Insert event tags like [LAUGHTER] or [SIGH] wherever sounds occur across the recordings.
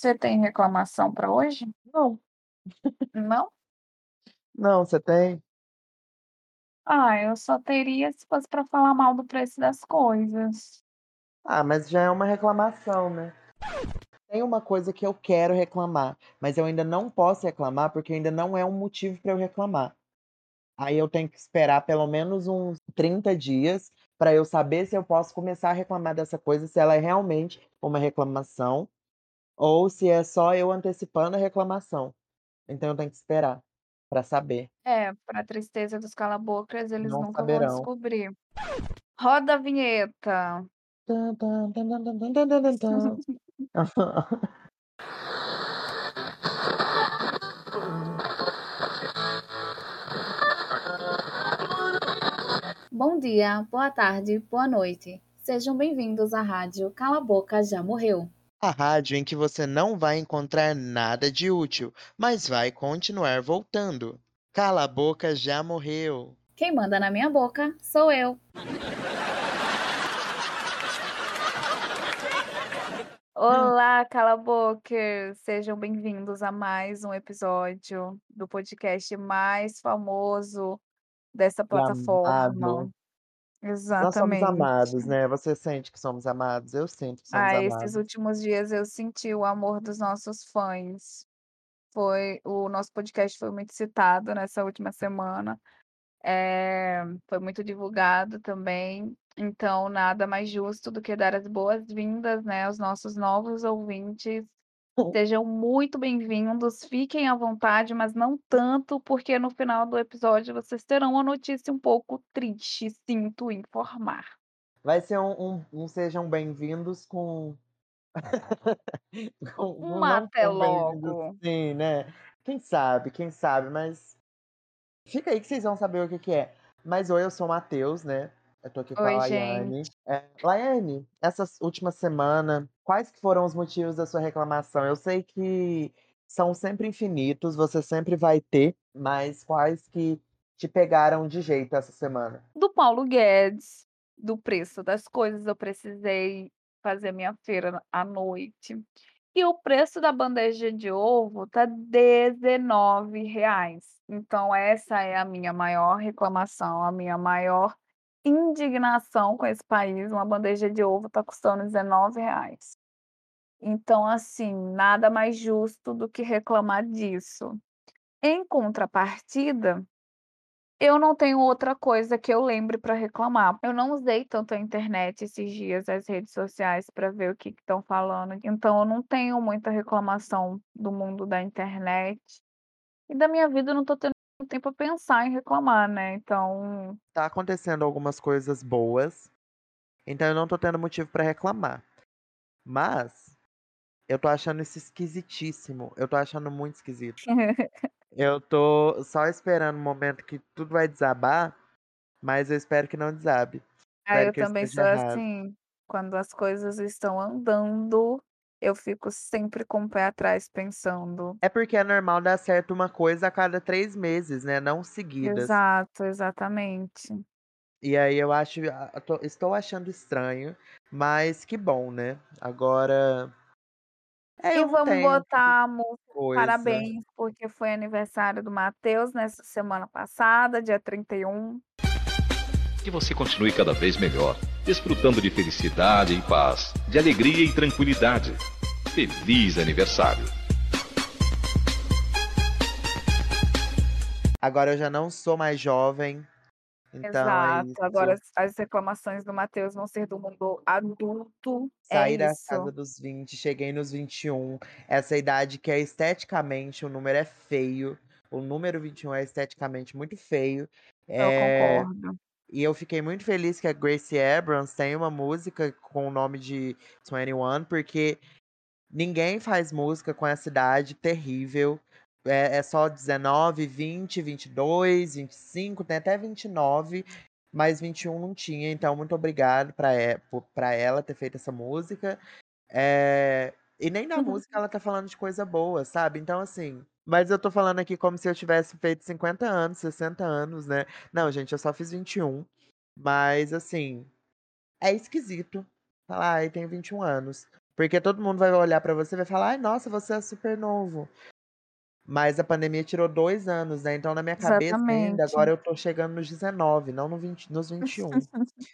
Você tem reclamação para hoje? Não. Não? Não, você tem? Ah, eu só teria se fosse para falar mal do preço das coisas. Ah, mas já é uma reclamação, né? Tem uma coisa que eu quero reclamar, mas eu ainda não posso reclamar porque ainda não é um motivo para eu reclamar. Aí eu tenho que esperar pelo menos uns 30 dias para eu saber se eu posso começar a reclamar dessa coisa, se ela é realmente uma reclamação ou se é só eu antecipando a reclamação. Então eu tenho que esperar para saber. É, para tristeza dos calabocas, eles Não nunca saberão. vão descobrir. Roda a vinheta. Bom dia, boa tarde, boa noite. Sejam bem-vindos à rádio Cala Boca Já Morreu. A rádio em que você não vai encontrar nada de útil, mas vai continuar voltando. Cala a boca já morreu. Quem manda na minha boca sou eu. Olá, cala-bocas! Sejam bem-vindos a mais um episódio do podcast mais famoso dessa plataforma. Amado. Nós somos Exatamente. amados, né? Você sente que somos amados? Eu sinto que somos Ah, esses amados. últimos dias eu senti o amor dos nossos fãs. Foi o nosso podcast foi muito citado nessa última semana. Eh, foi muito divulgado também. Então, nada mais justo do que dar as boas-vindas, né, aos nossos novos ouvintes. [LAUGHS] Sejam muito bem-vindos, fiquem à vontade, mas não tanto, porque no final do episódio vocês terão uma notícia um pouco triste, sinto informar. Vai ser um, um, um sejam bem-vindos com. [LAUGHS] com Um até logo. assim, né? Quem sabe, quem sabe, mas. Fica aí que vocês vão saber o que, que é. Mas oi, eu sou o Matheus, né? Eu tô aqui com a Oi, Laiane. gente. É, Laiane, essa última semana, quais que foram os motivos da sua reclamação? Eu sei que são sempre infinitos, você sempre vai ter, mas quais que te pegaram de jeito essa semana? Do Paulo Guedes, do preço das coisas, eu precisei fazer minha feira à noite. E o preço da bandeja de ovo tá R$19,00. Então essa é a minha maior reclamação, a minha maior indignação com esse país, uma bandeja de ovo tá custando R$19,00. Então, assim, nada mais justo do que reclamar disso. Em contrapartida, eu não tenho outra coisa que eu lembre para reclamar. Eu não usei tanto a internet esses dias, as redes sociais, para ver o que estão falando. Então, eu não tenho muita reclamação do mundo da internet. E da minha vida, eu não tô tendo tempo para pensar em reclamar, né? Então, Tá acontecendo algumas coisas boas, então eu não tô tendo motivo pra reclamar. Mas eu tô achando isso esquisitíssimo. Eu tô achando muito esquisito. [LAUGHS] Eu tô só esperando o momento que tudo vai desabar, mas eu espero que não desabe. ah, Espero eu também sou errado. assim. Quando as coisas estão andando, eu fico sempre com o pé atrás pensando. É porque é normal dar certo uma coisa a cada três meses, né? Não seguidas. Exato, exatamente. E aí eu acho, ah, eu tô- estou achando estranho, mas que bom, né? Agora. É, E vamos botar a música coisa. parabéns, porque foi aniversário do Matheus nessa semana passada, dia 31. Que você continue cada vez melhor, desfrutando de felicidade e paz, de alegria e tranquilidade. Feliz aniversário! Agora eu já não sou mais jovem. Então é Exato. Agora isso. as reclamações do Matheus vão ser do mundo adulto. É Saí da isso. casa dos 20, cheguei nos 21. Essa idade que é esteticamente, o número é feio. O número 21 é esteticamente muito feio. Eu É, concordo. E eu fiquei muito feliz que a Gracie Abrams tem uma música com o nome de 21, porque ninguém faz música com essa idade terrível. É, é só 19, 20, 22, 25, tem até 29, mas 21 não tinha. Então, muito obrigado pra, po- pra ela ter feito essa música. É, E nem na música ela tá falando de coisa boa, sabe? Então, assim. Mas eu tô falando aqui como se eu tivesse feito 50 anos, 60 anos, né? Não, gente, eu só fiz 21. Mas, assim. É esquisito. Falar, ai, tenho 21 anos. Porque todo mundo vai olhar pra você e vai falar: "Ai, nossa, você é super novo". Mas a pandemia tirou 2 anos, né, então na minha cabeça ainda, Exatamente. agora eu tô chegando nos 19, não no 20 nos 21. [LAUGHS]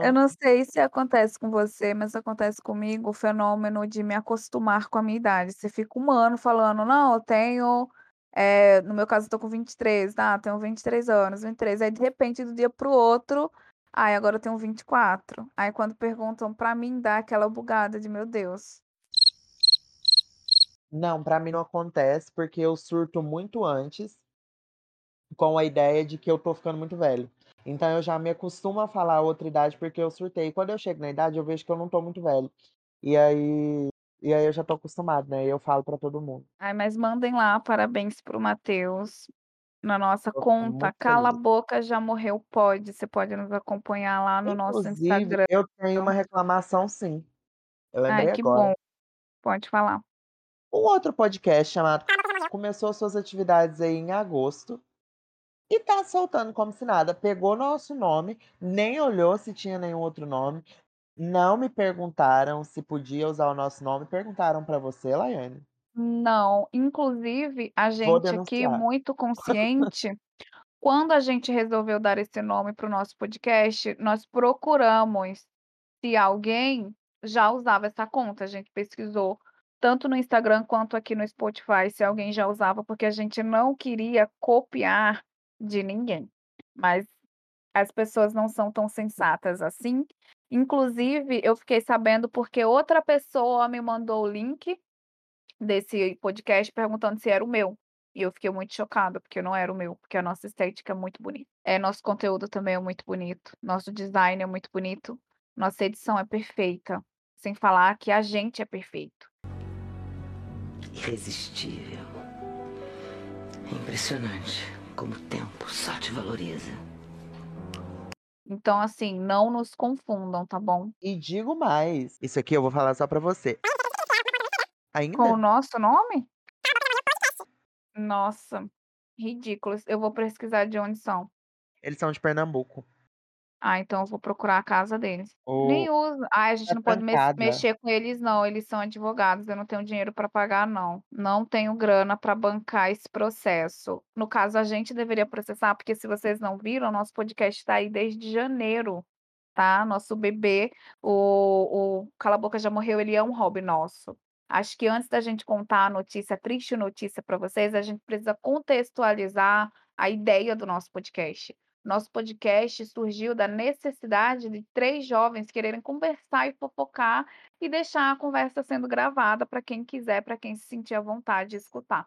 Eu Então não sei se acontece com você, mas acontece comigo o fenômeno de me acostumar com a minha idade. Você fica 1 ano falando: "Não, eu tenho", eh, no meu caso eu tô com 23, "Ah, tenho 23 anos, 23", aí de repente do dia para o outro, "Ai, agora eu tenho 24". Aí quando perguntam pra mim dá aquela bugada de: "Meu Deus". Não, pra mim não acontece, porque eu surto muito antes com a ideia de que eu tô ficando muito velho. Então eu já me acostumo a falar outra idade, porque eu surtei. Quando eu chego na idade, eu vejo que eu não tô muito velho. E aí e aí eu já tô acostumado, né, e eu falo pra todo mundo. Ai, mas mandem lá parabéns para o Matheus, na nossa ficar conta Cala a feliz. Boca Já Morreu Pod, você pode nos acompanhar lá no nosso Inclusive, Instagram. eu tenho uma reclamação sim. Eu Ai, lembrei que agora. bom. Pode falar. Um outro podcast chamado começou suas atividades aí em agosto, e tá soltando como se nada. Pegou nosso nome, nem olhou se tinha nenhum outro nome, não me perguntaram se podia usar o nosso nome. Perguntaram pra você, Laiane? Não, inclusive a gente aqui muito consciente, [LAUGHS] quando a gente resolveu dar esse nome para o nosso podcast, nós procuramos se alguém já usava essa conta, a gente pesquisou tanto no Instagram quanto aqui no Spotify se alguém já usava, porque a gente não queria copiar de ninguém. Mas as pessoas não são tão sensatas assim, inclusive eu fiquei sabendo porque outra pessoa me mandou o link desse podcast perguntando se era o meu, e eu fiquei muito chocada, porque não era o meu, porque a nossa estética é muito bonita. É, nosso conteúdo também é muito bonito, nosso design é muito bonito, nossa edição é perfeita, sem falar que a gente é perfeito. Irresistível. É impressionante como o tempo só te valoriza. Então, assim, não nos confundam, tá bom? E digo mais, isso aqui eu vou falar só pra você. Com o Ainda? nosso nome? Nossa, ridículos. Eu vou pesquisar de onde são. Eles são de Pernambuco. Ah, então eu vou procurar a casa deles. O Nem uso ai, a gente não pode pancada. mexer com eles não, eles são advogados, eu não tenho dinheiro pra pagar não. Não tenho grana pra bancar esse processo. No caso, a gente deveria processar, porque se vocês não viram, nosso podcast tá aí desde janeiro, tá, nosso bebê, o o Cala a Boca Já Morreu, ele é um hobby nosso. Acho que antes da gente contar a notícia, a triste notícia pra vocês, a gente precisa contextualizar a ideia do nosso podcast. Nosso podcast surgiu da necessidade de 3 jovens quererem conversar e fofocar, e deixar a conversa sendo gravada pra quem quiser, pra quem se sentir à vontade de escutar.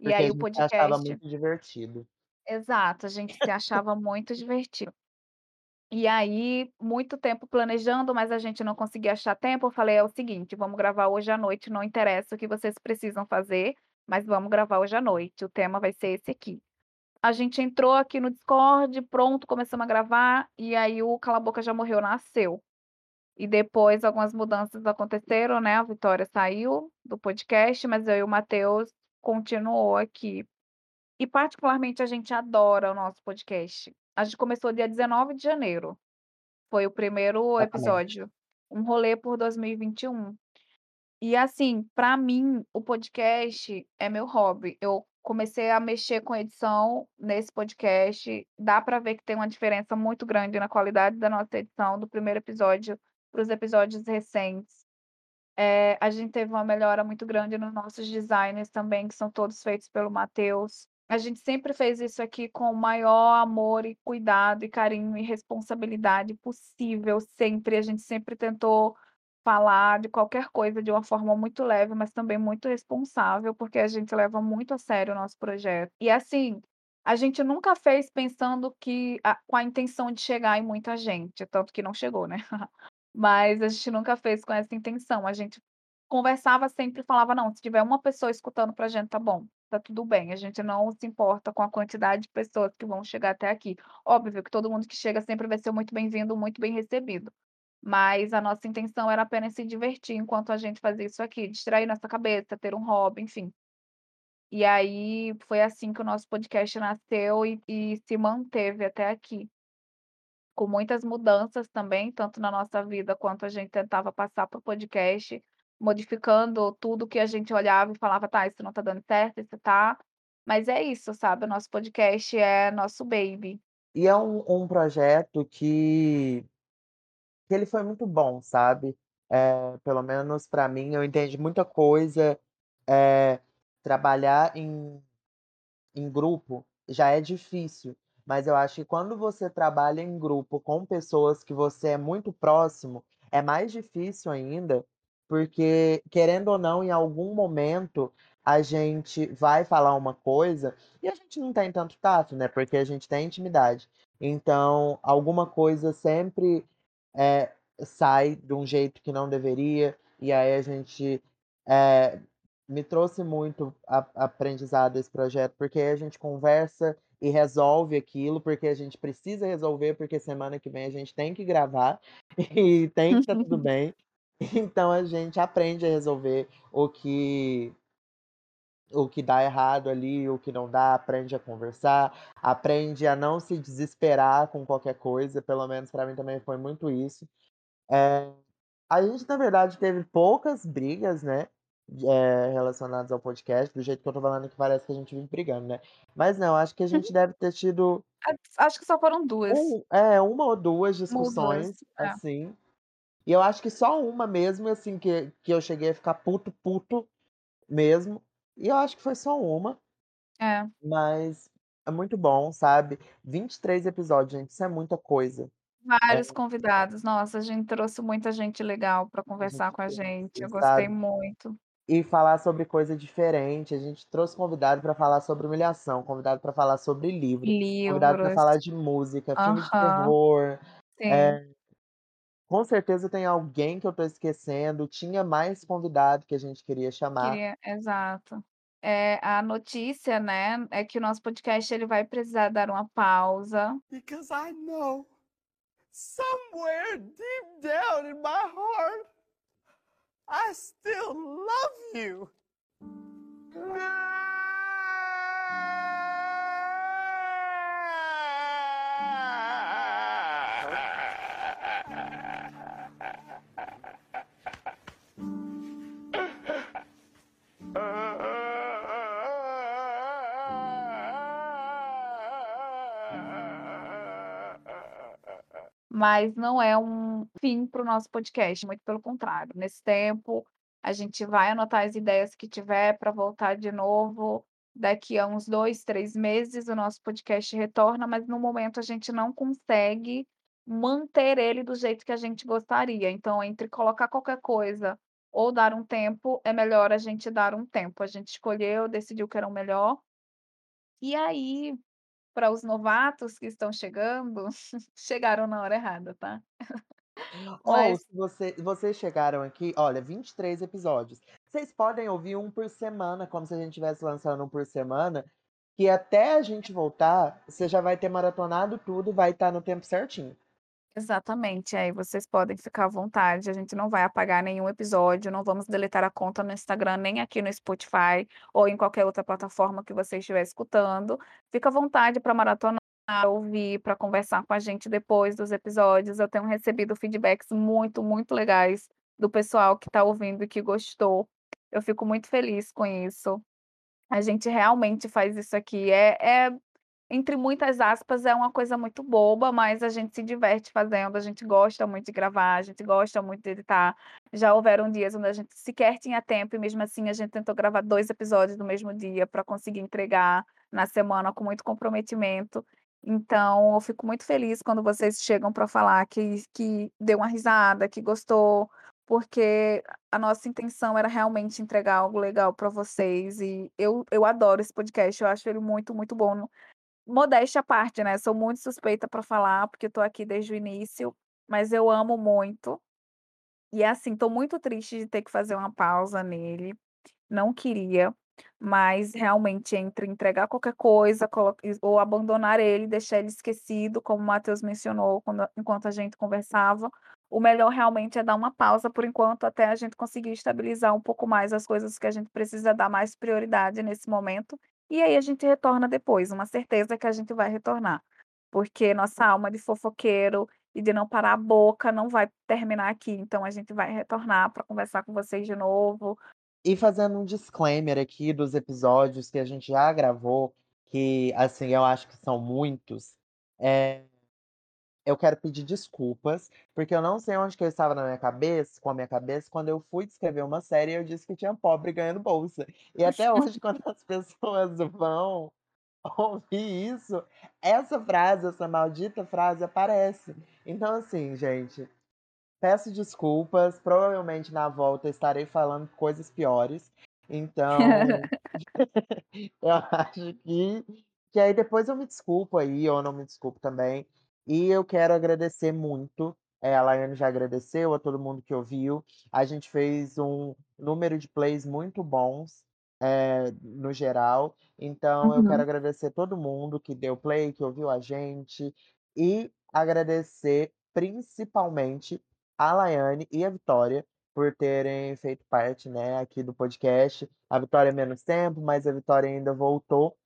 E Porque a aí o gente se achava podcast muito divertido. Exato, a gente se achava muito divertido. E aí, muito tempo planejando, mas a gente não conseguia achar tempo, eu falei: "É o seguinte, vamos gravar hoje à noite, não interessa o que vocês precisam fazer, mas vamos gravar hoje à noite, o tema vai ser esse aqui". A gente entrou aqui no Discord, pronto, começamos a gravar, e aí o Cala Boca Já Morreu nasceu. E depois algumas mudanças aconteceram, né, a Vitória saiu do podcast, mas eu e o Matheus continuou aqui. E particularmente a gente adora o nosso podcast. A gente começou dia 19 de janeiro, foi o primeiro episódio, Um Rolê por 2021. E assim, pra mim o podcast é meu hobby, eu comecei a mexer com edição nesse podcast, dá pra ver que tem uma diferença muito grande na qualidade da nossa edição do primeiro episódio para os episódios recentes. Eh, a gente teve uma melhora muito grande nos nossos designs também, que são todos feitos pelo Matheus. A gente sempre fez isso aqui com o maior amor e cuidado e carinho e responsabilidade possível, sempre, a gente sempre tentou falar de qualquer coisa de uma forma muito leve, mas também muito responsável, porque a gente leva muito a sério o nosso projeto. E assim, a gente nunca fez pensando que a com a intenção de chegar em muita gente, tanto que não chegou, né. [LAUGHS] Mas a gente nunca fez com essa intenção, a gente conversava sempre falava: "Não, se tiver uma pessoa escutando pra gente tá bom, tá tudo bem, a gente não se importa com a quantidade de pessoas que vão chegar até aqui". Óbvio que todo mundo que chega sempre vai ser muito bem-vindo, muito bem recebido, mas a nossa intenção era apenas se divertir enquanto a gente fazia isso aqui, distrair nossa cabeça, ter um hobby, enfim. E aí, foi assim que o nosso podcast nasceu e e se manteve até aqui. com muitas mudanças também, tanto na nossa vida quanto a gente tentava passar para o podcast, modificando tudo que a gente olhava e falava: "Tá, isso não tá dando certo, isso tá". Mas é isso, sabe, o nosso podcast é nosso baby. E é um um projeto que que ele foi muito bom, sabe. Eh, pelo menos para mim, eu entendi muita coisa, eh, trabalhar em em grupo já é difícil, mas eu acho que quando você trabalha em grupo com pessoas que você é muito próximo, é mais difícil ainda, porque querendo ou não, em algum momento a gente vai falar uma coisa e a gente não tem tanto tato, né, porque a gente tem intimidade. Então, alguma coisa sempre, eh, sai de um jeito que não deveria, e aí a gente, eh, me trouxe muito a aprendizado esse projeto, porque aí a gente conversa e resolve aquilo, porque a gente precisa resolver, porque semana que vem a gente tem que gravar [LAUGHS] e tem que estar tudo [LAUGHS] bem. Então a gente aprende a resolver o que o que dá errado ali, o que não dá, aprende a conversar, aprende a não se desesperar com qualquer coisa, pelo menos para mim também foi muito isso. Eh, a gente na verdade teve poucas brigas, né, eh, relacionadas ao podcast, do jeito que eu tô falando aqui parece que a gente vive brigando, né. Mas não, acho que a gente deve ter tido acho que só foram 2. um é, 1 ou 2 1 ou 2, discussões, é. assim. E eu acho que só uma mesmo, assim, que que eu cheguei a ficar puto, puto mesmo, e eu acho que foi só uma. É. Mas é muito bom, sabe. 23 episódios, gente, isso é muita coisa. Vários É. convidados. Nossa, a gente trouxe muita gente legal para A conversar com a gente, eu gostei sabe. muito. E falar sobre coisa diferente, a gente trouxe convidado para falar sobre humilhação, convidado para falar sobre livro, convidado para Livros. falar de música, filme de terror, Sim. eh, com certeza tem alguém que eu tô esquecendo, tinha mais convidado que a gente queria chamar. Queria exato. Eh, a notícia, né, é que o nosso podcast ele vai precisar dar uma pausa. Because I know, somewhere deep down in my heart, I still love you. Mas não é um fim para o nosso podcast, muito pelo contrário, nesse tempo, a gente vai anotar as ideias que tiver para voltar de novo, daqui a uns 2, 3 meses o nosso podcast retorna, mas no momento a gente não consegue manter ele do jeito que a gente gostaria, então entre colocar qualquer coisa ou dar um tempo, é melhor a gente dar um tempo, a gente escolheu, decidiu que era o melhor. E aí, para os novatos que estão chegando, [LAUGHS] chegaram na hora errada, tá. [LAUGHS] Ou Mas se você vocês chegaram aqui olha, 23 episódios, vocês podem ouvir 1 por semana, como se a gente estivesse lançando 1 por semana, que até a gente voltar, você já vai ter maratonado tudo, vai estar no tempo certinho. Exatamente, aí vocês podem ficar à vontade, a gente não vai apagar nenhum episódio, não vamos deletar a conta no Instagram, nem aqui no Spotify, ou em qualquer outra plataforma que você estiver escutando. Fica à vontade para maratonar, ouvir, para conversar com a gente depois dos episódios, eu tenho recebido feedbacks muito, muito legais do pessoal que está ouvindo e que gostou. Eu fico muito feliz com isso. A gente realmente faz isso aqui, é é, entre muitas aspas, é uma coisa muito boba, mas a gente se diverte fazendo, a gente gosta muito de gravar, a gente gosta muito de editar. Já houveram dias onde a gente sequer tinha tempo e mesmo assim a gente tentou gravar 2 episódios no mesmo dia para conseguir entregar na semana com muito comprometimento. Então eu fico muito feliz quando vocês chegam para falar que que deu uma risada, que gostou, porque a nossa intenção era realmente entregar algo legal para vocês e eu eu adoro esse podcast, eu acho ele muito, muito bom. Modéstia à parte, né, sou muito suspeita para falar, porque tô aqui desde o início, mas eu amo muito. E assim, tô muito triste de ter que fazer uma pausa nele, não queria, mas realmente entre entregar qualquer coisa, ou abandonar ele, deixar ele esquecido, como o Matheus mencionou quando enquanto a gente conversava, o melhor realmente é dar uma pausa por enquanto, até a gente conseguir estabilizar um pouco mais as coisas que a gente precisa dar mais prioridade nesse momento, e aí a gente retorna depois, uma certeza que a gente vai retornar. porque nossa alma de fofoqueiro e de não parar a boca não vai terminar aqui, então a gente vai retornar para conversar com vocês de novo. E fazendo um disclaimer aqui dos episódios que a gente já gravou, que assim, eu acho que são muitos, é... eu quero pedir desculpas, porque eu não sei onde que eu estava na minha cabeça, com a minha cabeça, quando eu fui descrever uma série, eu disse que tinha pobre ganhando bolsa. E até [LAUGHS] hoje, quando as pessoas vão ouvir isso, essa frase, essa maldita frase aparece. Então, assim, gente, peço desculpas. Provavelmente na volta estarei falando coisas piores. Então, [LAUGHS] [LAUGHS] eu acho que, que aí depois eu me desculpo aí, ou não me desculpo também. E eu quero agradecer muito. É, a Laiane já agradeceu a todo mundo que ouviu. A gente fez um número de plays muito bons, é, no geral. Então, eu quero Uhum. agradecer todo mundo que deu play, que ouviu a gente. E agradecer principalmente a Laiane e a Vitória por terem feito parte, né, aqui do podcast. A Vitória menos tempo, mas a Vitória ainda voltou.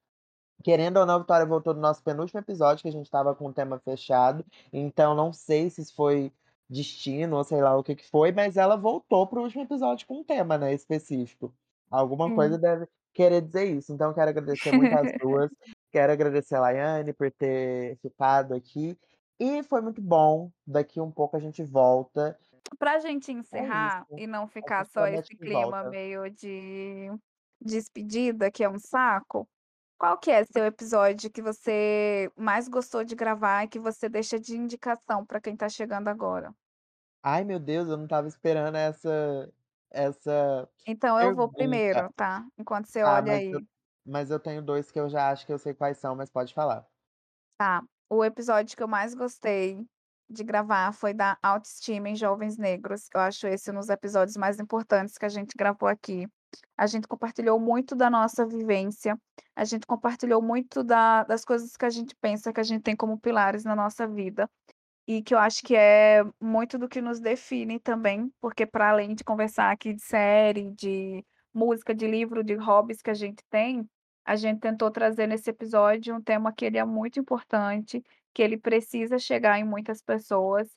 Querendo ou não, a Vitória voltou no nosso penúltimo episódio, que a gente estava com o tema fechado. Então, não sei se foi destino ou sei lá o que que foi, mas ela voltou para o último episódio com um tema, né, específico. Alguma coisa Sim. deve querer dizer isso. Então, quero agradecer muito as [LAUGHS] duas. Quero agradecer a Laiane por ter ficado aqui. E foi muito bom. Daqui um pouco a gente volta. Pra gente É encerrar isso. e não ficar só esse clima volta. meio de despedida, que é um saco, qual que é seu episódio que você mais gostou de gravar e que você deixa de indicação para quem tá chegando agora? Ai, meu Deus, eu não estava esperando essa essa Então eu vou pergunta. primeiro, tá? Enquanto você Tá, olha mas eu aí. mas eu tenho 2 que eu já acho que eu sei quais são, mas pode falar. Tá. O episódio que eu mais gostei de gravar foi da autoestima em jovens negros. Eu acho esse um dos episódios mais importantes que a gente gravou aqui. A gente compartilhou muito da nossa vivência, a gente compartilhou muito da das coisas que a gente pensa que a gente tem como pilares na nossa vida, e que eu acho que é muito do que nos define também, porque para além de conversar aqui de série, de música, de livro, de hobbies que a gente tem, a gente tentou trazer nesse episódio um tema que ele é muito importante, que ele precisa chegar em muitas pessoas,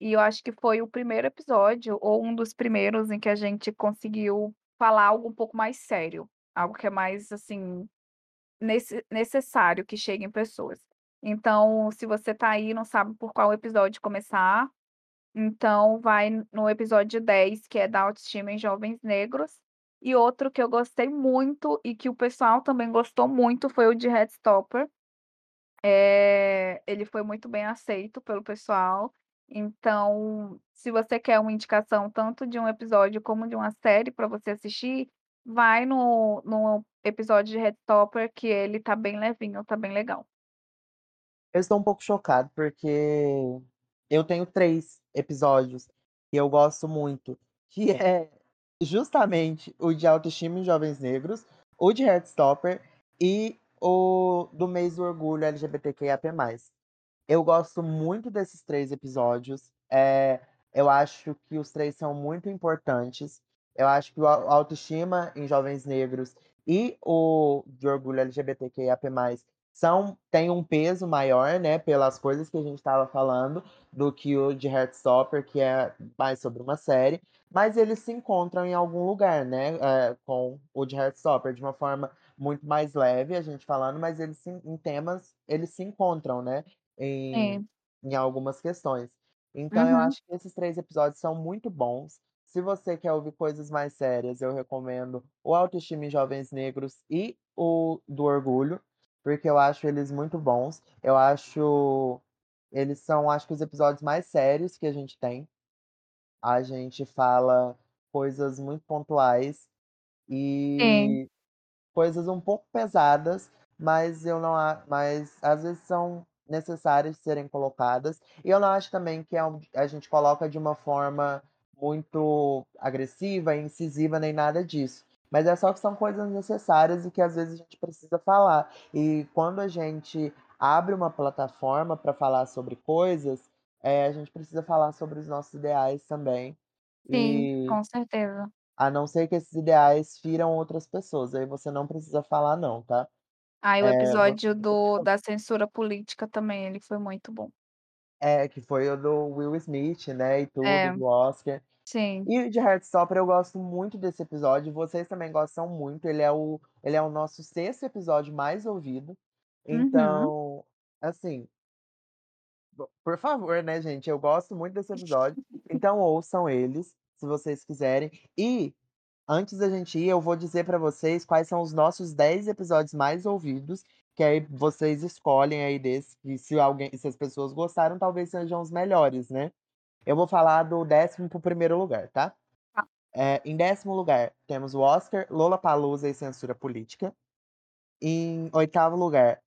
e eu acho que foi o primeiro episódio, ou um dos primeiros, em que a gente conseguiu falar algo um pouco mais sério, algo que é mais, assim, nesse necessário que chegue em pessoas. Então, se você tá aí e não sabe por qual episódio começar, então vai no episódio 10, que é da autoestima em jovens negros. E outro que eu gostei muito e que o pessoal também gostou muito foi o de Heartstopper. Eh, ele foi muito bem aceito pelo pessoal. Então, se você quer uma indicação tanto de um episódio como de uma série para você assistir, vai no no episódio de Heartstopper que ele tá bem levinho, tá bem legal. Eu estou um pouco chocado, porque eu tenho 3 episódios que eu gosto muito, que é justamente o de autoestima em jovens negros, o de Heartstopper e o do mês do orgulho LGBTQIAP+. Eu gosto muito desses 3 episódios, eh, eu acho que os 3 são muito importantes. Eu acho que o au autoestima em jovens negros e o de orgulho LGBTQIAP+, são têm um peso maior, né, pelas coisas que a gente estava falando, do que o de Heartstopper, que é mais sobre uma série, mas eles se encontram em algum lugar, né, eh, com o de Heartstopper, de uma forma muito mais leve, a gente falando, mas eles se em temas, eles se encontram, né, em Sim. em algumas questões. Então eu Uhum. acho que esses 3 episódios são muito bons. Se você quer ouvir coisas mais sérias, eu recomendo o Autoestima em Jovens Negros e o do Orgulho, porque eu acho eles muito bons. Eu acho eles são, acho que os episódios mais sérios que a gente tem. A gente fala coisas muito pontuais e coisas um pouco pesadas, mas eu não mas às vezes são necessárias de serem colocadas. E eu não acho também que é a gente coloca de uma forma muito agressiva, incisiva, nem nada disso. Mas é só que são coisas necessárias e que às vezes a gente precisa falar. E quando a gente abre uma plataforma para falar sobre coisas, eh, a gente precisa falar sobre os nossos ideais também. Sim, E com certeza. a não ser que esses ideais firam outras pessoas, aí você não precisa falar não, tá? Ai, o É, episódio do gostou? da censura política também, ele foi muito bom. É, que foi o do Will Smith, né, e tudo, É, do Oscar. sim. E o de Heartstopper eu gosto muito desse episódio, vocês também gostam muito, ele é o ele é o nosso 6º episódio mais ouvido. Uhum. Então, assim po por favor, né, gente, eu gosto muito desse episódio, [LAUGHS] então ouçam eles, se vocês quiserem. E, antes da gente ir, eu vou dizer pra vocês quais são os nossos 10 episódios mais ouvidos, que aí vocês escolhem aí desse, e se alguém se as pessoas gostaram, talvez sejam os melhores, né. Eu vou falar do 10º para o 1º lugar, tá. Tá. Eh, em 10º lugar, temos o Oscar, Lollapalooza e Censura Política. Em 8º lugar,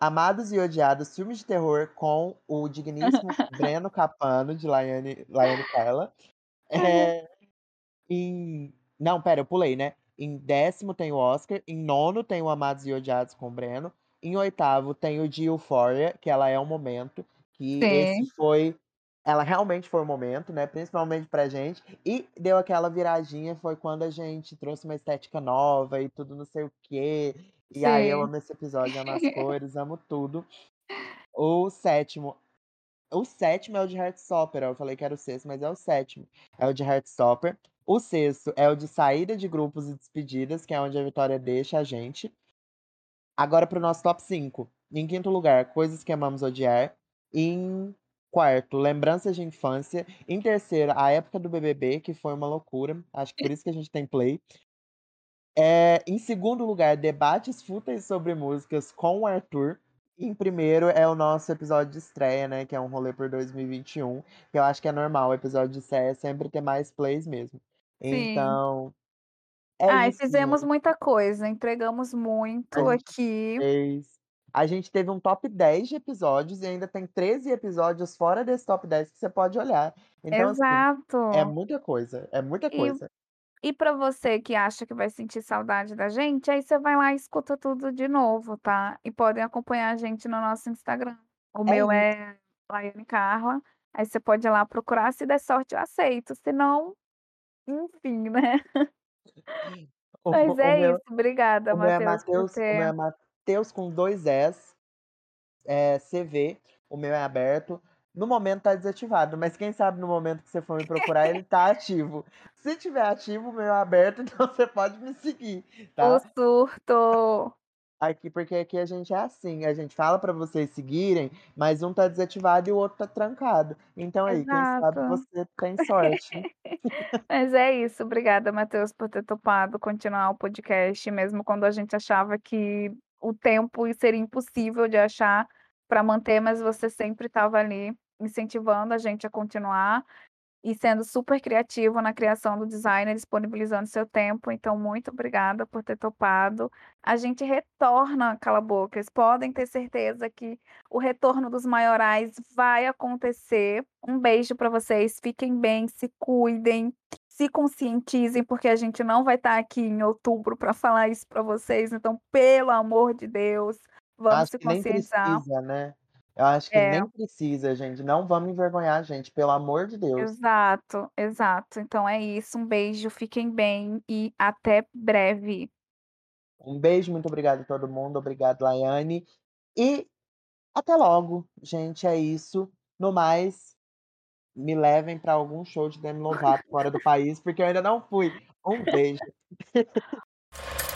Amados e Odiados, filme de terror com o digníssimo [LAUGHS] Breno Capano, de Laiane Laiane Carla. Eh, em não, espera, eu pulei, né. Em 10º tem o Oscar, em 9º tem o Amados e Odiados com o Breno, em 8º tem o de Euphoria, que Ela é o Momento, que esse Sim. foi ela realmente foi o momento, né, principalmente pra gente, e deu aquela viradinha, foi quando a gente trouxe uma estética nova e tudo não sei o quê, e aí eu Sim. amo esse episódio, amo as [LAUGHS] cores, amo tudo. O 7º o 7º é o de Heartstopper, eu falei que era o 6º, mas é o 7º, é o de Heartstopper. O 6º é o de Saída de Grupos e Despedidas, que é onde a Vitória deixa a gente. Agora para o nosso top 5. Em 5º lugar, Coisas que Amamos Odiar. Em 4º, Lembranças de Infância. Em 3º, A Época do BBB, que foi uma loucura, acho que por isso que a gente tem play. Eh, em 2º lugar, Debates Fúteis sobre Músicas com o Arthur. Em 1º é o nosso episódio de estreia, né, que é Um Rolê por 2021, que eu acho que é normal, o episódio de estreia sempre ter mais plays mesmo. Então, é Ai, isso, fizemos gente. muita coisa, entregamos A muito gente aqui. fez. A gente teve um top 10 de episódios e ainda tem 13 episódios fora desse top 10 que você pode olhar. Então, assim, é Exato. muita coisa, é muita E coisa. e pra você que acha que vai sentir saudade da gente, aí você vai lá e escuta tudo de novo, tá. E podem acompanhar a gente no nosso Instagram. O É meu isso. é Laiane Carla, aí você pode ir lá procurar, se der sorte eu aceito, se não, enfim, né. [LAUGHS] O Mas o é meu isso, obrigada o meu é Matheus por o meu ter é Mateus com 2 Es, eh, CV, o meu é aberto. No momento tá desativado, mas quem sabe no momento que você for me procurar ele tá ativo. Se tiver ativo, o meu é aberto, [LAUGHS] então você pode me seguir, O tá. surto. Aqui porque aqui a gente é assim, a gente fala pra vocês seguirem, mas um tá desativado e o outro tá trancado. Então aí, quem sabe Exato. você tem sorte. [LAUGHS] Mas é isso, obrigada Matheus por ter topado continuar o podcast, mesmo quando a gente achava que o tempo seria impossível de achar pra manter, mas você sempre estava ali incentivando a gente a continuar, e sendo super criativo na criação do design, disponibilizando seu tempo, então muito obrigada por ter topado. A gente retorna Cala a Bocas, podem ter certeza que o retorno dos maiorais vai acontecer. Um beijo pra vocês, fiquem bem, se cuidem, se conscientizem, porque a gente não vai estar aqui em outubro pra falar isso pra vocês, então pelo amor de Deus, vamos Acho se conscientizar. precisa, né. Eu acho que É. nem precisa gente, não vamos envergonhar a gente, pelo amor de Deus. Exato, exato. Então é isso, um beijo, fiquem bem e até breve. Um beijo, muito obrigado a todo mundo, obrigado Laiane, e até logo, gente, é isso. No mais, me levem pra algum show de Demi Lovato fora do país, porque eu ainda não fui. Um beijo. [LAUGHS]